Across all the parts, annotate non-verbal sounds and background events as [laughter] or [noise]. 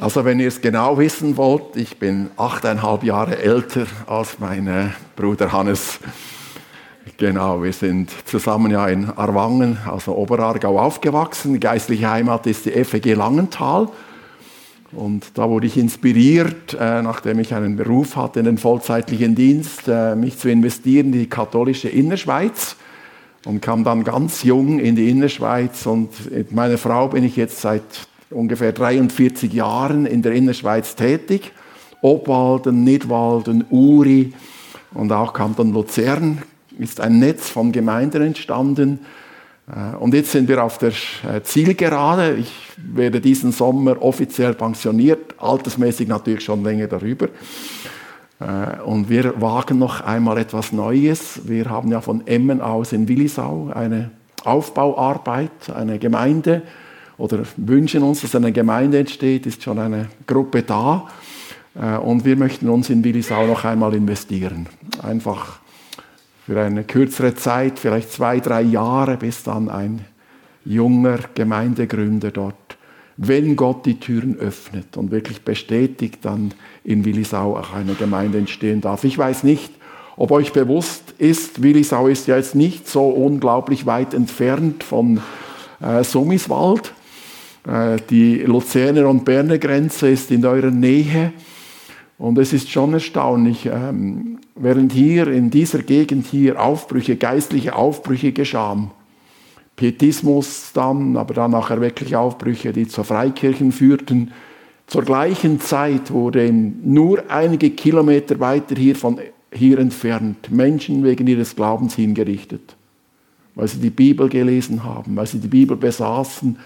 Also wenn ihr es genau wissen wollt, ich bin achteinhalb Jahre älter als mein äh, Bruder Hannes. Genau, wir sind zusammen ja in Arwangen, also Oberargau, aufgewachsen. Die geistliche Heimat ist die FEG Langenthal. Und da wurde ich inspiriert, äh, nachdem ich einen Beruf hatte in den vollzeitlichen Dienst, äh, mich zu investieren in die katholische Innerschweiz und kam dann ganz jung in die Innerschweiz. Und mit meiner Frau bin ich jetzt seit ungefähr 43 Jahren in der Innerschweiz tätig. Obwalden, Nidwalden, Uri und auch Kanton Luzern ist ein Netz von Gemeinden entstanden. Äh, und jetzt sind wir auf der äh, Zielgerade. Ich werde diesen Sommer offiziell pensioniert, altersmäßig natürlich schon länger darüber. Äh, und wir wagen noch einmal etwas Neues. Wir haben ja von Emmen aus in Willisau eine Aufbauarbeit, eine Gemeinde oder wünschen uns, dass eine Gemeinde entsteht, ist schon eine Gruppe da. Äh, und wir möchten uns in Willisau noch einmal investieren. Einfach für eine kürzere Zeit, vielleicht zwei, drei Jahre, bis dann ein junger Gemeindegründer dort, wenn Gott die Türen öffnet und wirklich bestätigt, dann in Willisau auch eine Gemeinde entstehen darf. Ich weiß nicht, ob euch bewusst ist, Willisau ist ja jetzt nicht so unglaublich weit entfernt von äh, Summiswald. Äh, die Luzerner und Berner Grenze ist in eurer Nähe. Und es ist schon erstaunlich, ähm, während hier in dieser Gegend hier Aufbrüche, geistliche Aufbrüche geschahen, Pietismus dann, aber dann nachher wirklich Aufbrüche, die zur Freikirchen führten. Zur gleichen Zeit wurde nur einige Kilometer weiter hier von hier entfernt Menschen wegen ihres Glaubens hingerichtet, weil sie die Bibel gelesen haben, weil sie die Bibel besaßen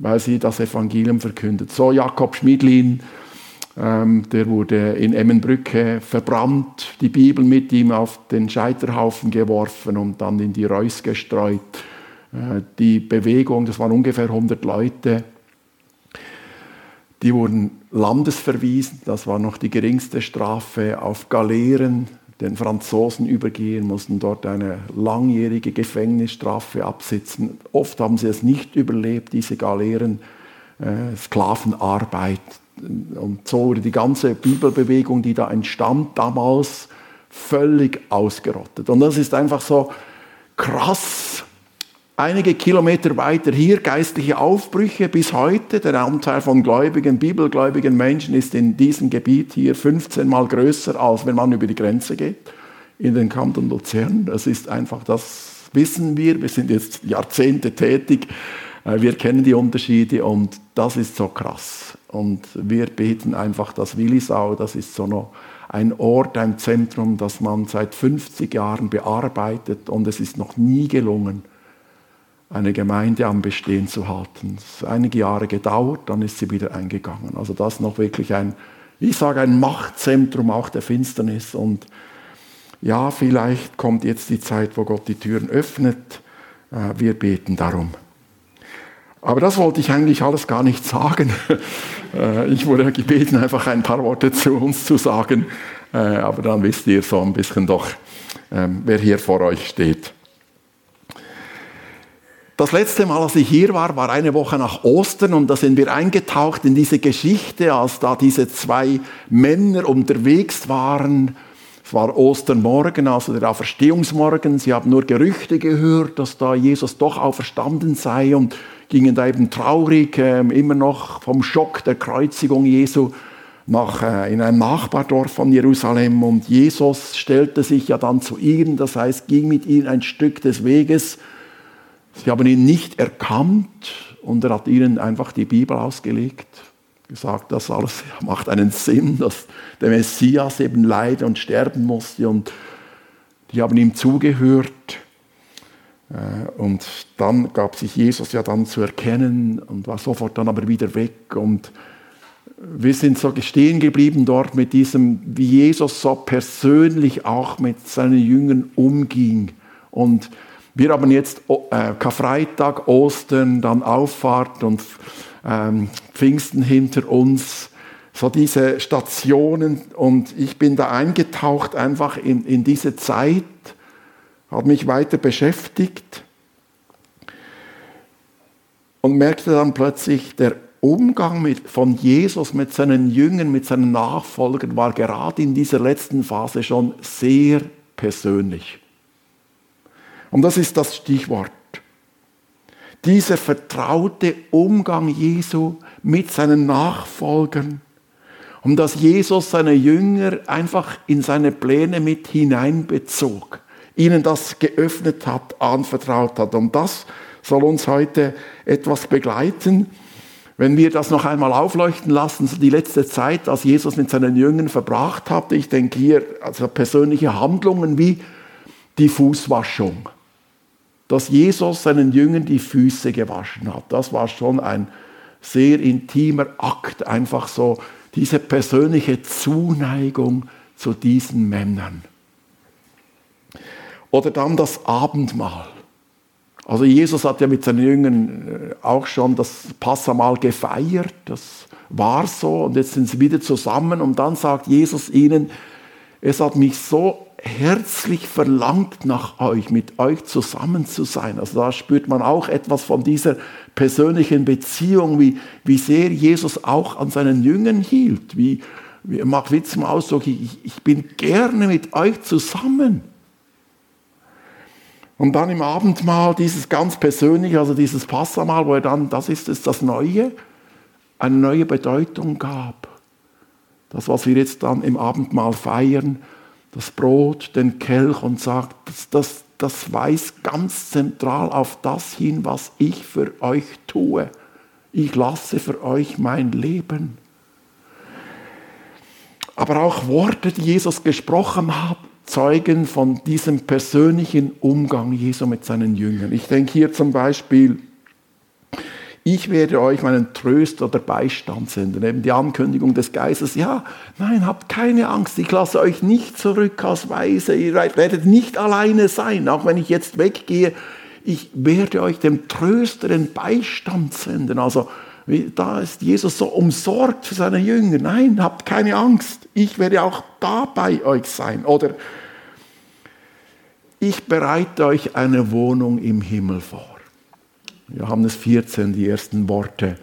weil sie das Evangelium verkündet. So Jakob Schmidlin, ähm, der wurde in Emmenbrücke verbrannt, die Bibel mit ihm auf den Scheiterhaufen geworfen und dann in die Reus gestreut. Äh, die Bewegung, das waren ungefähr 100 Leute, die wurden landesverwiesen, das war noch die geringste Strafe, auf Galeeren den Franzosen übergehen, mussten dort eine langjährige Gefängnisstrafe absitzen. Oft haben sie es nicht überlebt, diese Galeeren, äh, Sklavenarbeit. Und so wurde die ganze Bibelbewegung, die da entstand, damals völlig ausgerottet. Und das ist einfach so krass, einige Kilometer weiter hier geistliche Aufbrüche bis heute. Der Anteil von gläubigen, bibelgläubigen Menschen ist in diesem Gebiet hier 15 mal größer, als wenn man über die Grenze geht in den Kanton Luzern. Das ist einfach, das wissen wir. Wir sind jetzt Jahrzehnte tätig. Äh, wir kennen die Unterschiede und das ist so krass. Und wir beten einfach, dass Willisau, das ist so noch ein Ort, ein Zentrum, das man seit 50 Jahren bearbeitet und es ist noch nie gelungen, eine Gemeinde am Bestehen zu halten. Es hat einige Jahre gedauert, dann ist sie wieder eingegangen. Also das noch wirklich ein, ich sage, ein Machtzentrum auch der Finsternis. Und ja, vielleicht kommt jetzt die Zeit, wo Gott die Türen öffnet. Äh, wir beten darum. Aber das wollte ich eigentlich alles gar nicht sagen. [laughs] Äh, ich wurde gebeten, einfach ein paar Worte zu uns zu sagen. Äh, aber dann wisst ihr so ein bisschen doch, ähm, wer hier vor euch steht. Das letzte Mal, als ich hier war, war eine Woche nach Ostern und da sind wir eingetaucht in diese Geschichte, als da diese zwei Männer unterwegs waren. Es war Ostermorgen, also der Auferstehungsmorgen. Sie haben nur Gerüchte gehört, dass da Jesus doch auferstanden sei und gingen da eben traurig, äh, immer noch vom Schock der Kreuzigung Jesu nach, äh, in ein Nachbardorf von Jerusalem. Und Jesus stellte sich ja dann zu ihnen, das heißt, ging mit ihnen ein Stück des Weges Sie haben ihn nicht erkannt und er hat ihnen einfach die Bibel ausgelegt, gesagt, das alles [laughs] macht einen Sinn, dass der Messias eben leiden und sterben musste und die haben ihm zugehört. Äh, und dann gab sich Jesus ja dann zu erkennen und war sofort dann aber wieder weg. Und wir sind so stehen geblieben dort mit diesem, wie Jesus so persönlich auch mit seinen Jüngern umging. Und wir haben jetzt äh, Karfreitag, Ostern, dann Auffahrt und ähm, Pfingsten hinter uns. So diese Stationen und ich bin da eingetaucht einfach in, in diese Zeit, habe mich weiter beschäftigt und merkte dann plötzlich, der Umgang mit, von Jesus mit seinen Jüngern, mit seinen Nachfolgern war gerade in dieser letzten Phase schon sehr persönlich. Und das ist das Stichwort. Dieser vertraute Umgang Jesu mit seinen Nachfolgern, um dass Jesus seine Jünger einfach in seine Pläne mit hineinbezog, ihnen das geöffnet hat, anvertraut hat. Und das soll uns heute etwas begleiten. Wenn wir das noch einmal aufleuchten lassen, so die letzte Zeit, als Jesus mit seinen Jüngern verbracht hat, ich denke hier also persönliche Handlungen wie die Fußwaschung. Dass Jesus seinen Jüngern die Füße gewaschen hat, das war schon ein sehr intimer Akt, einfach so diese persönliche Zuneigung zu diesen Männern. Oder dann das Abendmahl. Also Jesus hat ja mit seinen Jüngern äh, auch schon das Passamal gefeiert, das war so und jetzt sind sie wieder zusammen und dann sagt Jesus ihnen, es hat mich so herzlich verlangt nach euch, mit euch zusammen zu sein. Also da spürt man auch etwas von dieser persönlichen Beziehung, wie, wie sehr Jesus auch an seinen Jüngern hielt. Wie, wie Mark Witz im Ausdruck, ich, ich bin gerne mit euch zusammen. Und dann im Abendmahl dieses ganz persönliche, also dieses Passamal, wo er dann, das ist es, das Neue, eine neue Bedeutung gab. Das, was wir jetzt dann im Abendmahl feiern, das Brot, den Kelch und sagt, das, das, das weist ganz zentral auf das hin, was ich für euch tue. Ich lasse für euch mein Leben. Aber auch Worte, die Jesus gesprochen hat, zeugen von diesem persönlichen Umgang Jesu mit seinen Jüngern. Ich denke hier zum Beispiel, ich werde euch meinen Tröster oder Beistand senden. Eben die Ankündigung des Geistes. Ja, nein, habt keine Angst. Ich lasse euch nicht zurück als Weise. Ihr werdet nicht alleine sein. Auch wenn ich jetzt weggehe, ich werde euch dem Tröster den Beistand senden. Also, da ist Jesus so umsorgt für seine Jünger. Nein, habt keine Angst. Ich werde auch da bei euch sein. Oder ich bereite euch eine Wohnung im Himmel vor. Johannes 14, die ersten Worte.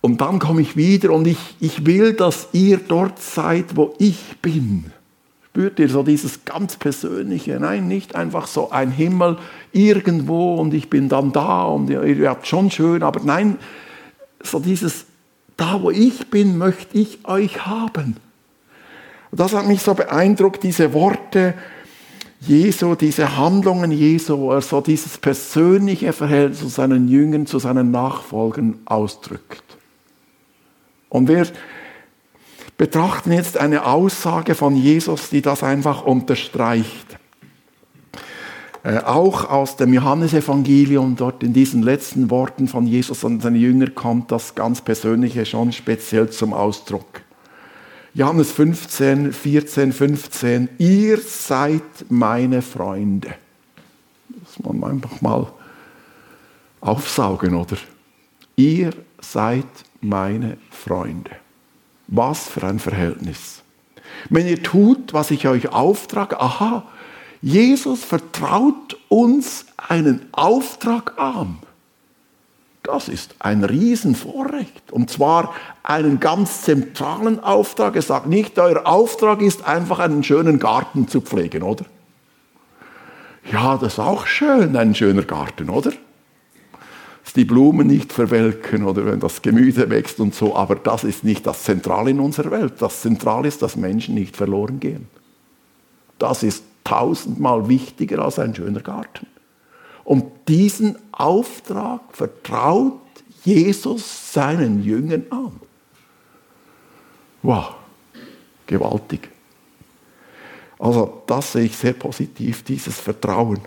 Und dann komme ich wieder und ich, ich will, dass ihr dort seid, wo ich bin. Spürt ihr so dieses ganz Persönliche? Nein, nicht einfach so ein Himmel irgendwo und ich bin dann da und ihr, ihr habt schon schön, aber nein, so dieses, da wo ich bin, möchte ich euch haben. Das hat mich so beeindruckt, diese Worte, Jesu, diese Handlungen Jesu, wo er so dieses persönliche Verhältnis zu seinen Jüngern, zu seinen Nachfolgern ausdrückt. Und wir betrachten jetzt eine Aussage von Jesus, die das einfach unterstreicht. Äh, auch aus dem Johannesevangelium, dort in diesen letzten Worten von Jesus und seinen Jüngern kommt das ganz Persönliche schon speziell zum Ausdruck. Johannes 15, 14, 15, ihr seid meine Freunde. Das muss man einfach mal aufsaugen, oder? Ihr seid meine Freunde. Was für ein Verhältnis. Wenn ihr tut, was ich euch auftrage, aha, Jesus vertraut uns einen Auftrag an. Das ist ein Riesenvorrecht. Und zwar einen ganz zentralen Auftrag. Er sagt nicht, euer Auftrag ist einfach einen schönen Garten zu pflegen, oder? Ja, das ist auch schön, ein schöner Garten, oder? Dass die Blumen nicht verwelken oder wenn das Gemüse wächst und so, aber das ist nicht das Zentrale in unserer Welt. Das Zentrale ist, dass Menschen nicht verloren gehen. Das ist tausendmal wichtiger als ein schöner Garten. Und diesen Auftrag vertraut Jesus seinen Jüngern an. Wow, gewaltig. Also das sehe ich sehr positiv, dieses Vertrauen.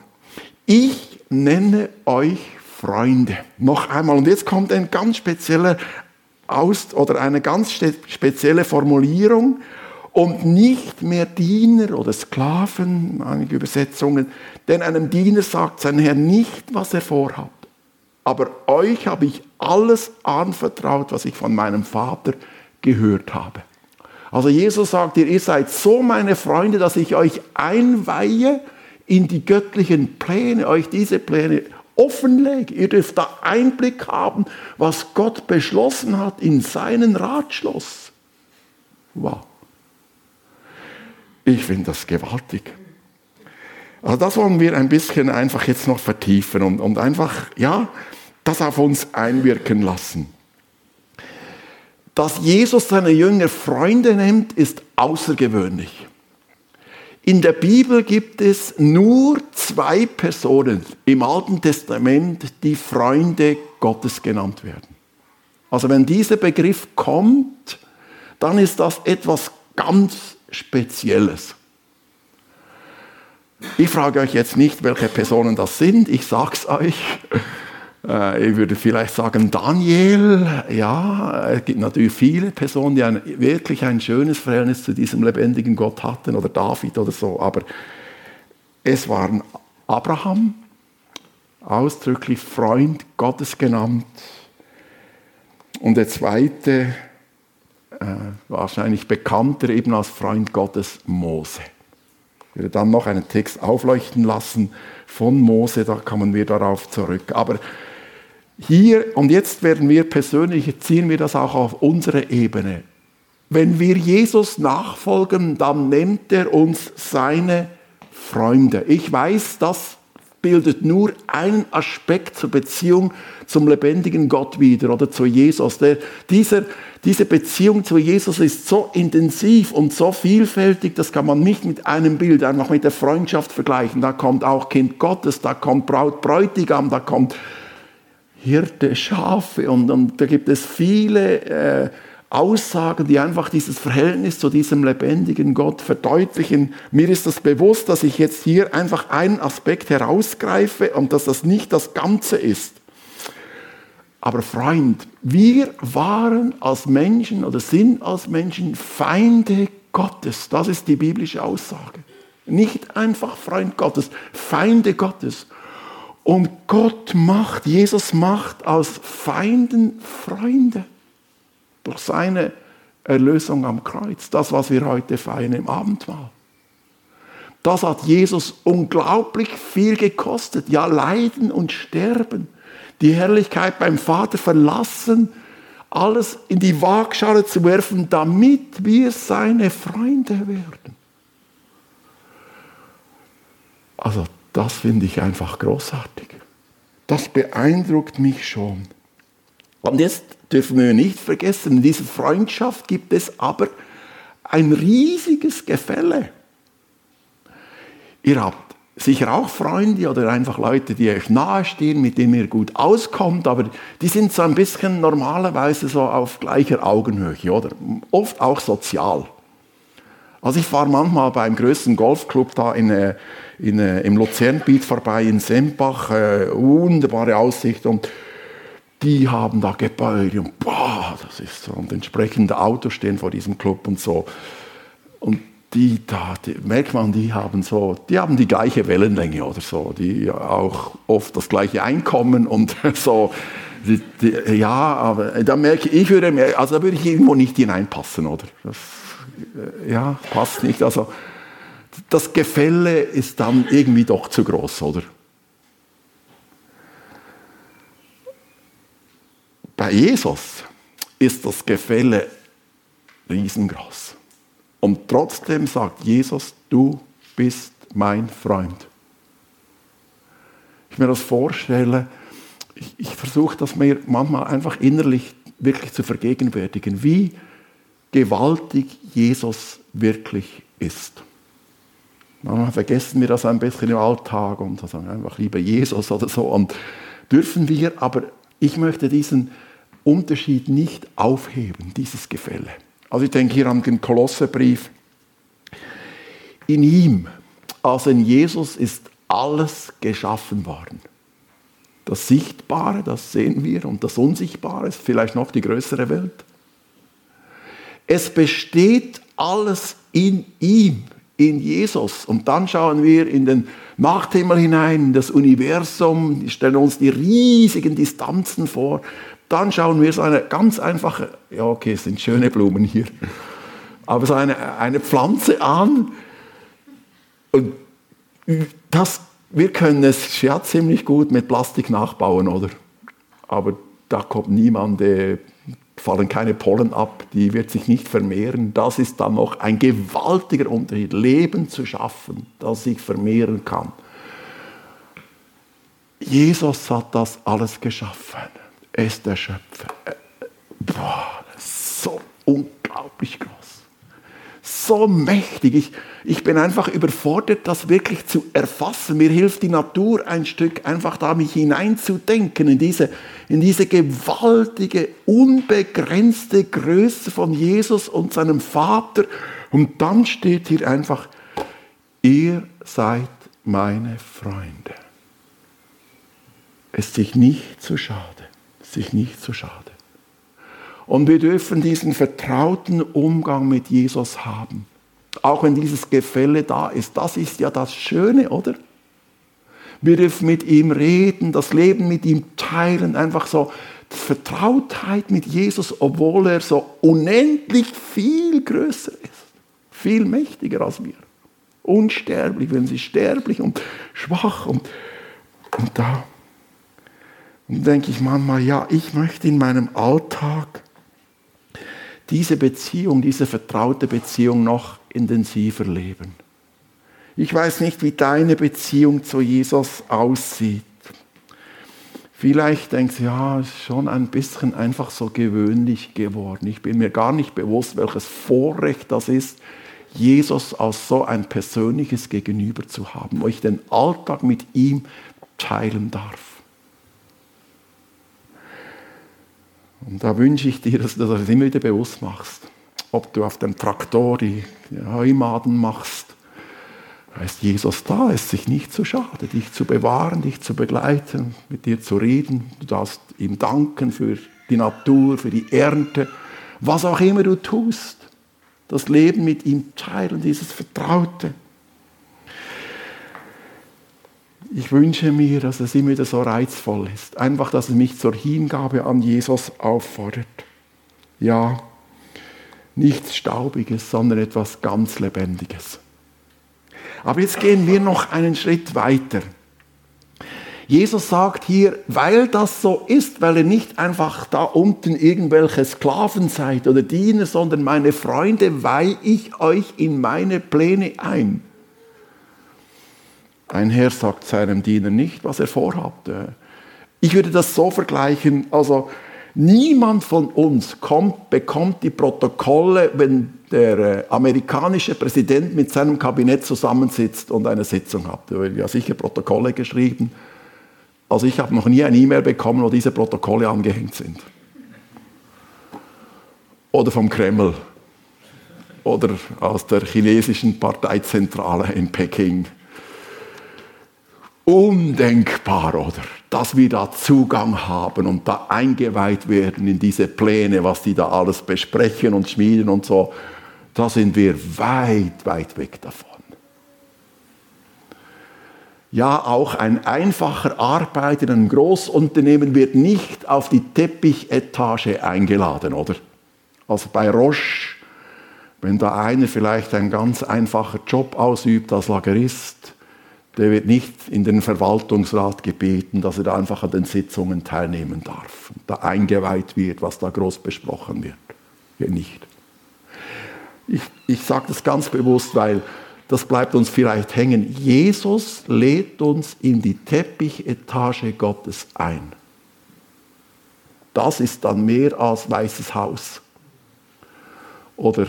Ich nenne euch Freunde. Noch einmal. Und jetzt kommt ein ganz spezieller Aus oder eine ganz spezielle Formulierung und nicht mehr Diener oder Sklaven, einige Übersetzungen, denn einem Diener sagt sein Herr nicht, was er vorhat. Aber euch habe ich alles anvertraut, was ich von meinem Vater gehört habe. Also Jesus sagt ihr, ihr seid so meine Freunde, dass ich euch einweihe in die göttlichen Pläne, euch diese Pläne offenlegen. Ihr dürft da Einblick haben, was Gott beschlossen hat in seinen Ratschluss. Wow. Ich finde das gewaltig. Also das wollen wir ein bisschen einfach jetzt noch vertiefen und, und einfach, ja, das auf uns einwirken lassen. Dass Jesus seine Jünger Freunde nennt, ist außergewöhnlich. In der Bibel gibt es nur zwei Personen im Alten Testament, die Freunde Gottes genannt werden. Also wenn dieser Begriff kommt, dann ist das etwas ganz Spezielles. Ich frage euch jetzt nicht, welche Personen das sind, ich sage es euch. Äh, ich würde vielleicht sagen Daniel. Ja, es gibt natürlich viele Personen, die ein, wirklich ein schönes Verhältnis zu diesem lebendigen Gott hatten oder David oder so. Aber es waren Abraham, ausdrücklich Freund Gottes genannt. Und der zweite, wahrscheinlich bekannter eben als Freund Gottes, Mose. Ich werde dann noch einen Text aufleuchten lassen von Mose, da kommen wir darauf zurück. Aber hier und jetzt werden wir persönlich, ziehen wir das auch auf unsere Ebene. Wenn wir Jesus nachfolgen, dann nennt er uns seine Freunde. Ich weiß, das bildet nur einen Aspekt zur Beziehung zum lebendigen Gott wieder oder zu Jesus. Der, dieser, diese Beziehung zu Jesus ist so intensiv und so vielfältig, das kann man nicht mit einem Bild, einfach mit der Freundschaft vergleichen. Da kommt auch Kind Gottes, da kommt Braut, Bräutigam, da kommt Hirte, Schafe und, und da gibt es viele äh, Aussagen, die einfach dieses Verhältnis zu diesem lebendigen Gott verdeutlichen. Mir ist das bewusst, dass ich jetzt hier einfach einen Aspekt herausgreife und dass das nicht das Ganze ist. Aber Freund, wir waren als Menschen oder sind als Menschen Feinde Gottes. Das ist die biblische Aussage. Nicht einfach Freund Gottes, Feinde Gottes. Und Gott macht, Jesus macht aus Feinden Freunde durch seine Erlösung am Kreuz. Das, was wir heute feiern im Abendmahl. Das hat Jesus unglaublich viel gekostet. Ja, Leiden und Sterben. Die Herrlichkeit beim Vater verlassen, alles in die Waagschale zu werfen, damit wir seine Freunde werden. Also das finde ich einfach großartig. Das beeindruckt mich schon. Und jetzt dürfen wir nicht vergessen, in dieser Freundschaft gibt es aber ein riesiges Gefälle. Ihr habt sicher auch Freunde oder einfach Leute, die euch nahestehen, mit denen ihr gut auskommt, aber die sind so ein bisschen normalerweise so auf gleicher Augenhöhe, oder? Oft auch sozial. Also ich fahre manchmal beim größten Golfclub da in, äh, in, äh, im Luzerngebiet vorbei, in Sempach, äh, wunderbare Aussicht und die haben da Gebäude und boah, das ist so. Und entsprechende Autos stehen vor diesem Club und so. Und die da, die, merkt man, die haben so, die haben die gleiche Wellenlänge oder so, die auch oft das gleiche Einkommen und [laughs] so. Die, die, ja, aber da merke ich, würde, also da würde ich irgendwo nicht hineinpassen, oder? Das, äh, ja, passt nicht. Also das Gefälle ist dann irgendwie doch zu groß, oder? Bei Jesus ist das Gefälle riesengroß. Und trotzdem sagt Jesus, du bist mein Freund. Ich mir das vorstelle, ich, ich versuche das mir manchmal einfach innerlich wirklich zu vergegenwärtigen, wie gewaltig Jesus wirklich ist. Manchmal vergessen wir das ein bisschen im Alltag und sagen einfach lieber Jesus oder so. Und dürfen wir, aber ich möchte diesen Unterschied nicht aufheben, dieses Gefälle. Also ich denke hier an den Kolosserbrief. In ihm, also in Jesus, ist alles geschaffen worden. Das Sichtbare, das sehen wir, und das Unsichtbare ist vielleicht noch die größere Welt. Es besteht alles in ihm, in Jesus. Und dann schauen wir in den Nachthimmel hinein, in das Universum, stellen uns die riesigen Distanzen vor, dann schauen wir so eine ganz einfache, ja okay, es sind schöne Blumen hier, aber so eine, eine Pflanze an und das wir können es ja ziemlich gut mit Plastik nachbauen, oder? Aber da kommt niemand, äh, fallen keine Pollen ab, die wird sich nicht vermehren. Das ist dann noch ein gewaltiger Unterschied, Leben zu schaffen, das sich vermehren kann. Jesus hat das alles geschaffen. Er ist der Schöpfer. Äh, boah, so unglaublich groß so mächtig. Ich, ich bin einfach überfordert, das wirklich zu erfassen. Mir hilft die Natur ein Stück, einfach da mich hineinzudenken in diese, in diese gewaltige, unbegrenzte Größe von Jesus und seinem Vater. Und dann steht hier einfach, ihr seid meine Freunde. Es ist sich nicht zu schade, sich nicht zu schade. Und wir dürfen diesen vertrauten Umgang mit Jesus haben. Auch wenn dieses Gefälle da ist. Das ist ja das Schöne, oder? Wir dürfen mit ihm reden, das Leben mit ihm teilen, einfach so Vertrautheit mit Jesus, obwohl er so unendlich viel größer ist, viel mächtiger als wir. Unsterblich, wenn sie sterblich und schwach und, und da. Und denke ich manchmal, ja, ich möchte in meinem Alltag diese Beziehung, diese vertraute Beziehung noch intensiver leben. Ich weiß nicht, wie deine Beziehung zu Jesus aussieht. Vielleicht denkst du, ja, ist schon ein bisschen einfach so gewöhnlich geworden. Ich bin mir gar nicht bewusst, welches Vorrecht das ist, Jesus als so ein persönliches Gegenüber zu haben, wo ich den Alltag mit ihm teilen darf. Und da wünsche ich dir, dass du das immer wieder bewusst machst. Ob du auf dem Traktor die Heumaden machst, heißt Jesus da, ist sich nicht zu schade, dich zu bewahren, dich zu begleiten, mit dir zu reden. Du darfst ihm danken für die Natur, für die Ernte, was auch immer du tust. Das Leben mit ihm teilen, dieses Vertraute. Ich wünsche mir, dass es immer wieder so reizvoll ist. Einfach, dass es mich zur Hingabe an Jesus auffordert. Ja, nichts Staubiges, sondern etwas ganz Lebendiges. Aber jetzt gehen wir noch einen Schritt weiter. Jesus sagt hier, weil das so ist, weil ihr nicht einfach da unten irgendwelche Sklaven seid oder Diener, sondern meine Freunde, weihe ich euch in meine Pläne ein. Ein Herr sagt seinem Diener nicht, was er vorhat. Ich würde das so vergleichen, also niemand von uns kommt, bekommt die Protokolle, wenn der äh, amerikanische Präsident mit seinem Kabinett zusammensitzt und eine Sitzung hat. Er wird ja sicher Protokolle geschrieben. Also ich habe noch nie eine E-Mail bekommen, wo diese Protokolle angehängt sind. Oder vom Kreml. Oder aus der chinesischen Parteizentrale in Peking undenkbar, oder? Dass wir da Zugang haben und da eingeweiht werden in diese Pläne, was die da alles besprechen und schmieden und so. Da sind wir weit, weit weg davon. Ja, auch ein einfacher Arbeiter in einem Großunternehmen wird nicht auf die Teppichetage eingeladen, oder? Also bei Roche, wenn da einer vielleicht einen ganz einfachen Job ausübt als Lagerist, der wird nicht in den Verwaltungsrat gebeten, dass er da einfach an den Sitzungen teilnehmen darf und da eingeweiht wird, was da groß besprochen wird. Hier nicht. Ich, ich sage das ganz bewusst, weil das bleibt uns vielleicht hängen. Jesus lädt uns in die Teppichetage Gottes ein. Das ist dann mehr als Weißes Haus oder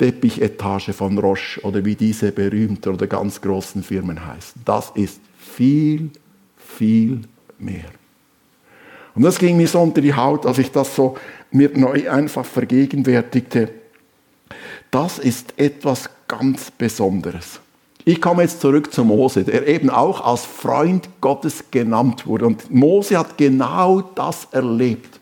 Teppichetage von Roche oder wie diese berühmten oder ganz großen Firmen heißen. Das ist viel, viel mehr. Und das ging mir so unter die Haut, als ich das so mir neu einfach vergegenwärtigte. Das ist etwas ganz Besonderes. Ich komme jetzt zurück zu Mose, der eben auch als Freund Gottes genannt wurde. Und Mose hat genau das erlebt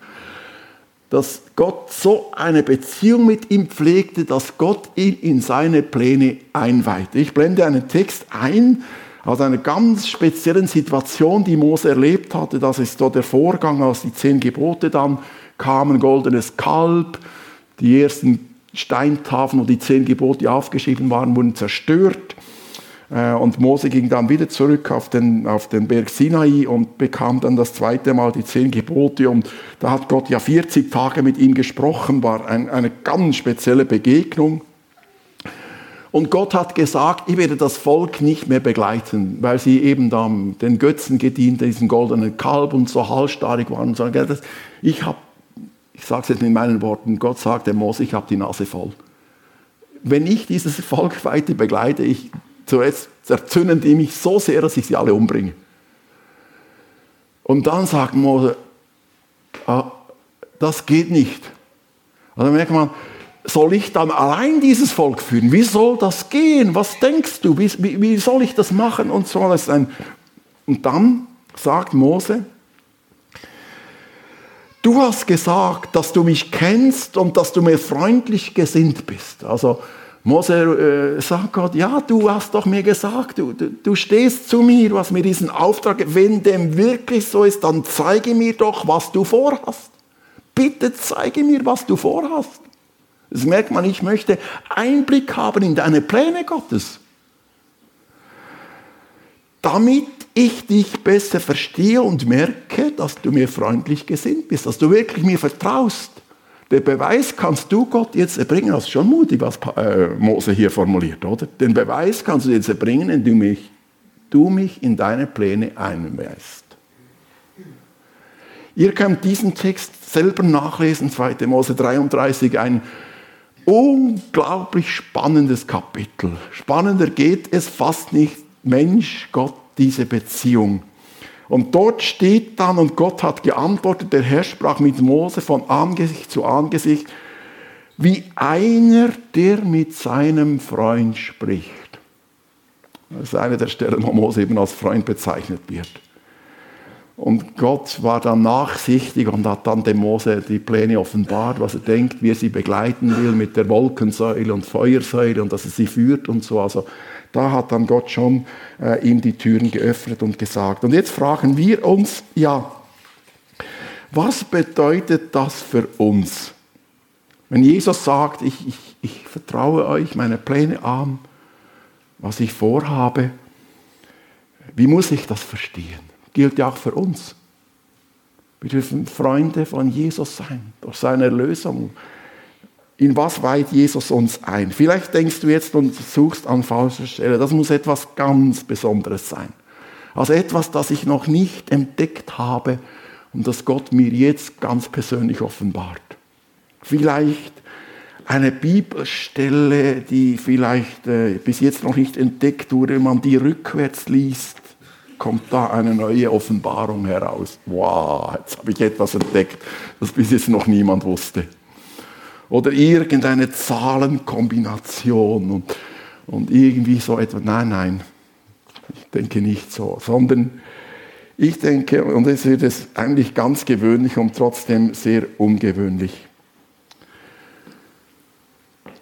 dass Gott so eine Beziehung mit ihm pflegte, dass Gott ihn in seine Pläne einweihte. Ich blende einen Text ein aus einer ganz speziellen Situation, die Mose erlebt hatte. Das ist so der Vorgang, als die zehn Gebote dann kamen, goldenes Kalb, die ersten Steintafeln, wo die zehn Gebote aufgeschrieben waren, wurden zerstört. Äh, und Mose ging dann wieder zurück auf den, auf den Berg Sinai und bekam dann das zweite Mal die zehn Gebote. Und da hat Gott ja 40 Tage mit ihm gesprochen, war ein, eine ganz spezielle Begegnung. Und Gott hat gesagt, ich werde das Volk nicht mehr begleiten, weil sie eben da den Götzen gedient, diesen goldenen Kalb und so halsstarrig waren. Ich habe, ich sage es jetzt mit meinen Worten, Gott sagte Mose, ich habe die Nase voll. Wenn ich dieses Volk weiter begleite, ich, zuerst erzünden die mich so sehr, dass ich sie alle umbringe. Und dann sagt Mose, ah, das geht nicht. Und dann merkt man, soll ich dann allein dieses Volk führen? Wie soll das gehen? Was denkst du? Wie, wie, wie soll ich das machen? Und so alles ein. Und dann sagt Mose, du hast gesagt, dass du mich kennst und dass du mir freundlich gesinnt bist. Also Mose äh, sagt Gott, ja, du hast doch mir gesagt, du, du, du stehst zu mir, du hast mir diesen Auftrag, wenn dem wirklich so ist, dann zeige mir doch, was du vorhast. Bitte zeige mir, was du vorhast. Das merkt man, ich möchte Einblick haben in deine Pläne Gottes. Damit ich dich besser verstehe und merke, dass du mir freundlich gesinnt bist, dass du wirklich mir vertraust. Den Beweis kannst du Gott jetzt erbringen, das ist schon mutig, was äh, Mose hier formuliert, oder? Den Beweis kannst du jetzt erbringen, indem du mich, du mich in deine Pläne einweist. Ihr könnt diesen Text selber nachlesen, 2. Mose 33, ein unglaublich spannendes Kapitel. Spannender geht es fast nicht. Mensch, Gott, diese Beziehung. Und dort steht dann, und Gott hat geantwortet, der Herr sprach mit Mose von Angesicht zu Angesicht, wie einer, der mit seinem Freund spricht. Das ist eine der Stellen, wo Mose eben als Freund bezeichnet wird. Und Gott war dann nachsichtig und hat dann dem Mose die Pläne offenbart, was er denkt, wie er sie begleiten will mit der Wolkensäule und Feuersäule und dass er sie führt und so. Also da hat dann Gott schon äh, ihm die Türen geöffnet und gesagt. Und jetzt fragen wir uns, ja, was bedeutet das für uns? Wenn Jesus sagt, ich, ich, ich vertraue euch meine Pläne an, was ich vorhabe, wie muss ich das verstehen? gilt ja auch für uns. Wir dürfen Freunde von Jesus sein, durch seine Erlösung. In was weiht Jesus uns ein? Vielleicht denkst du jetzt und suchst an falscher Stelle, das muss etwas ganz Besonderes sein. Also etwas, das ich noch nicht entdeckt habe und das Gott mir jetzt ganz persönlich offenbart. Vielleicht eine Bibelstelle, die vielleicht äh, bis jetzt noch nicht entdeckt wurde, wenn man die rückwärts liest kommt da eine neue Offenbarung heraus. Wow, jetzt habe ich etwas entdeckt, das bis jetzt noch niemand wusste. Oder irgendeine Zahlenkombination und, und irgendwie so etwas. Nein, nein, ich denke nicht so, sondern ich denke, und es wird es eigentlich ganz gewöhnlich und trotzdem sehr ungewöhnlich.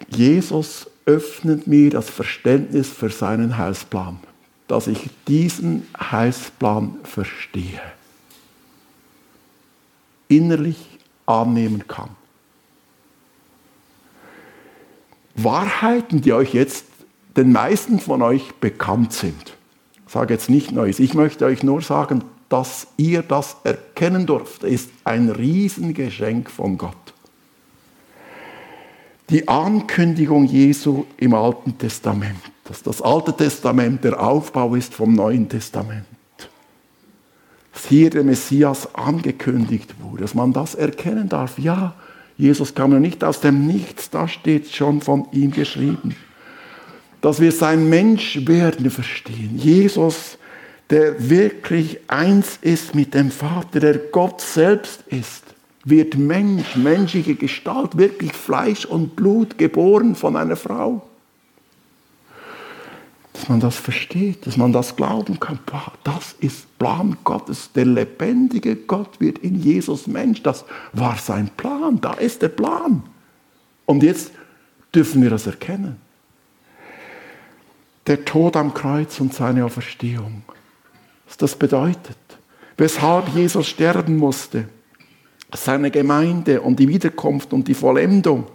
Jesus öffnet mir das Verständnis für seinen Heilsplan dass ich diesen Heilsplan verstehe, innerlich annehmen kann. Wahrheiten, die euch jetzt den meisten von euch bekannt sind. Ich sage jetzt nicht Neues. Ich möchte euch nur sagen, dass ihr das erkennen dürft, ist ein Riesengeschenk von Gott. Die Ankündigung Jesu im Alten Testament dass das Alte Testament der Aufbau ist vom Neuen Testament. Dass hier der Messias angekündigt wurde, dass man das erkennen darf. Ja, Jesus kam ja nicht aus dem Nichts, da steht schon von ihm geschrieben. Dass wir sein Menschwerden verstehen. Jesus, der wirklich eins ist mit dem Vater, der Gott selbst ist, wird Mensch, menschliche Gestalt, wirklich Fleisch und Blut geboren von einer Frau dass man das versteht, dass man das glauben kann. Boah, das ist Plan Gottes. Der lebendige Gott wird in Jesus Mensch. Das war sein Plan. Da ist der Plan. Und jetzt dürfen wir das erkennen. Der Tod am Kreuz und seine Auferstehung. Was das bedeutet. Weshalb Jesus sterben musste. Seine Gemeinde und die Wiederkunft und die Vollendung.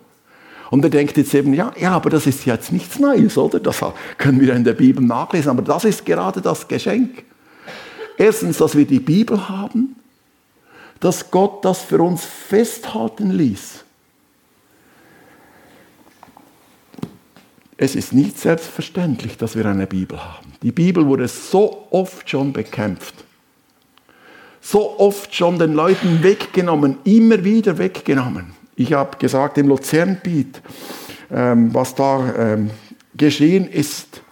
Und er denkt jetzt eben, ja, ja, aber das ist jetzt nichts Neues, oder? Das können wir in der Bibel nachlesen, aber das ist gerade das Geschenk. Erstens, dass wir die Bibel haben, dass Gott das für uns festhalten ließ. Es ist nicht selbstverständlich, dass wir eine Bibel haben. Die Bibel wurde so oft schon bekämpft, so oft schon den Leuten weggenommen, immer wieder weggenommen. Ich habe gesagt im Luzernbiet, ähm, was da ähm, geschehen ist.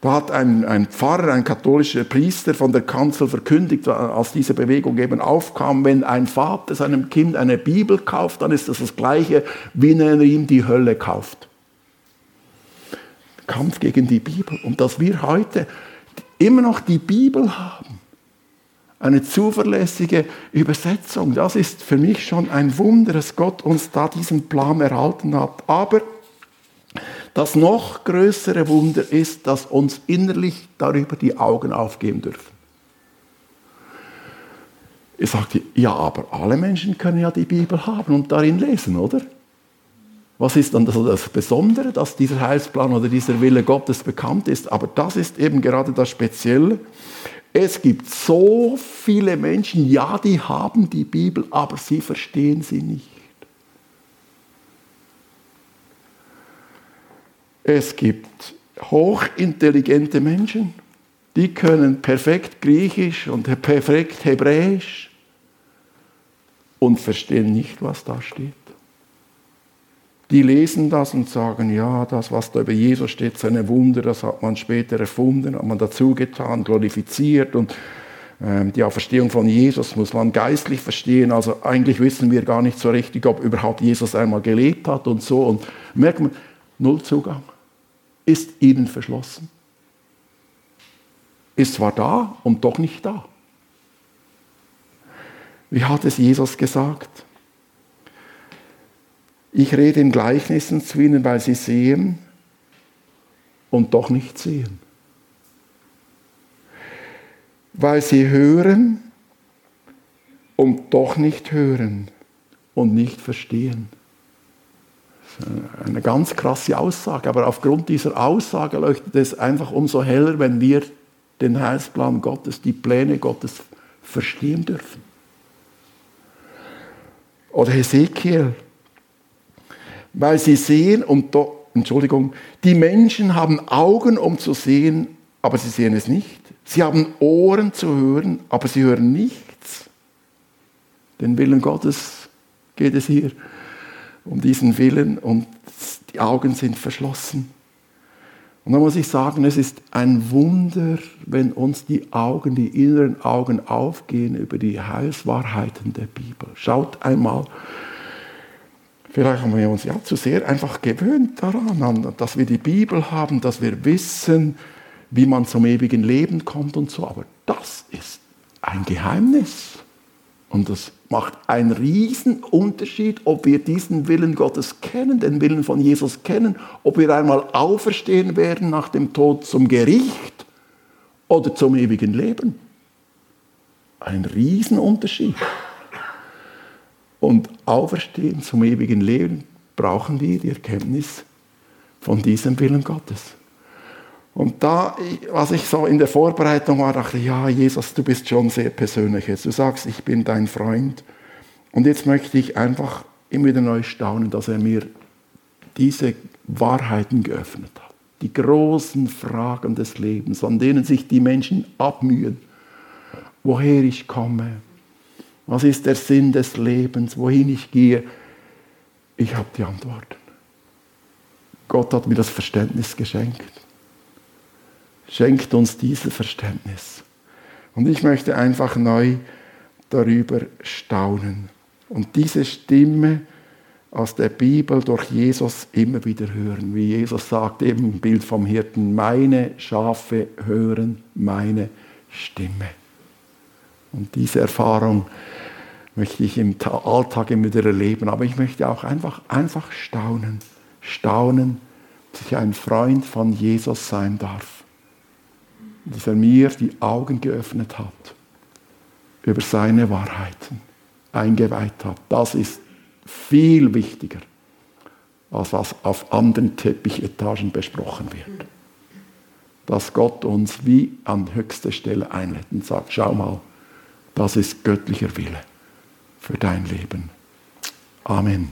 Da hat ein, ein Pfarrer, ein katholischer Priester von der Kanzel verkündigt, als diese Bewegung eben aufkam, wenn ein Vater seinem Kind eine Bibel kauft, dann ist das das Gleiche, wie wenn er ihm die Hölle kauft. Kampf gegen die Bibel. Und dass wir heute immer noch die Bibel haben, eine zuverlässige Übersetzung, das ist für mich schon ein Wunder, dass Gott uns da diesen Plan erhalten hat. Aber das noch größere Wunder ist, dass uns innerlich darüber die Augen aufgeben dürfen. Ich sagte, ja, aber alle Menschen können ja die Bibel haben und darin lesen, oder? Was ist dann das Besondere, dass dieser Heilsplan oder dieser Wille Gottes bekannt ist? Aber das ist eben gerade das Spezielle. Es gibt so viele Menschen, ja, die haben die Bibel, aber sie verstehen sie nicht. Es gibt hochintelligente Menschen, die können perfekt Griechisch und perfekt Hebräisch und verstehen nicht, was da steht die lesen das und sagen, ja, das, was da über Jesus steht, seine Wunder, das hat man später erfunden, hat man dazu getan, glorifiziert und ähm, die Auferstehung von Jesus muss man geistlich verstehen. Also eigentlich wissen wir gar nicht so richtig, ob überhaupt Jesus einmal gelebt hat und so. Und merkt man, null Zugang. Ist ihnen verschlossen. Ist zwar da und doch nicht da. Wie hat es Jesus gesagt? Ich rede in Gleichnissen zu ihnen, weil sie sehen und doch nicht sehen. Weil sie hören und doch nicht hören und nicht verstehen. Eine ganz krasse Aussage, aber aufgrund dieser Aussage leuchtet es einfach umso heller, wenn wir den Heilsplan Gottes, die Pläne Gottes verstehen dürfen. Oder Hesekiel, weil sie sehen und doch, Entschuldigung, die Menschen haben Augen, um zu sehen, aber sie sehen es nicht. Sie haben Ohren zu hören, aber sie hören nichts. Den Willen Gottes geht es hier um diesen Willen und die Augen sind verschlossen. Und dann muss ich sagen, es ist ein Wunder, wenn uns die Augen, die inneren Augen aufgehen über die Heilswahrheiten der Bibel. Schaut einmal, Vielleicht haben wir uns ja zu sehr einfach gewöhnt daran, dass wir die Bibel haben, dass wir wissen, wie man zum ewigen Leben kommt und so. Aber das ist ein Geheimnis. Und das macht einen riesen Unterschied, ob wir diesen Willen Gottes kennen, den Willen von Jesus kennen, ob wir einmal auferstehen werden nach dem Tod zum Gericht oder zum ewigen Leben. Ein Riesenunterschied. Und auferstehen zum ewigen Leben brauchen wir die Erkenntnis von diesem Willen Gottes. Und da, was ich so in der Vorbereitung war, dachte ich, ja, Jesus, du bist schon sehr persönlich jetzt. Du sagst, ich bin dein Freund. Und jetzt möchte ich einfach immer wieder neu staunen, dass er mir diese Wahrheiten geöffnet hat. Die großen Fragen des Lebens, an denen sich die Menschen abmühen. Woher ich komme, was ist der Sinn des Lebens? Wohin ich gehe? Ich habe die Antworten. Gott hat mir das Verständnis geschenkt. Schenkt uns dieses Verständnis. Und ich möchte einfach neu darüber staunen. Und diese Stimme aus der Bibel durch Jesus immer wieder hören. Wie Jesus sagt, eben im Bild vom Hirten, meine Schafe hören meine Stimme. Und diese Erfahrung möchte ich im Alltag immer wieder erleben. Aber ich möchte auch einfach, einfach staunen. Staunen, dass ich ein Freund von Jesus sein darf. Dass er mir die Augen geöffnet hat über seine Wahrheiten, eingeweiht hat. Das ist viel wichtiger als was auf anderen Teppichetagen besprochen wird. Dass Gott uns wie an höchste Stelle einlädt und sagt, schau mal, das ist göttlicher Wille für dein Leben. Amen.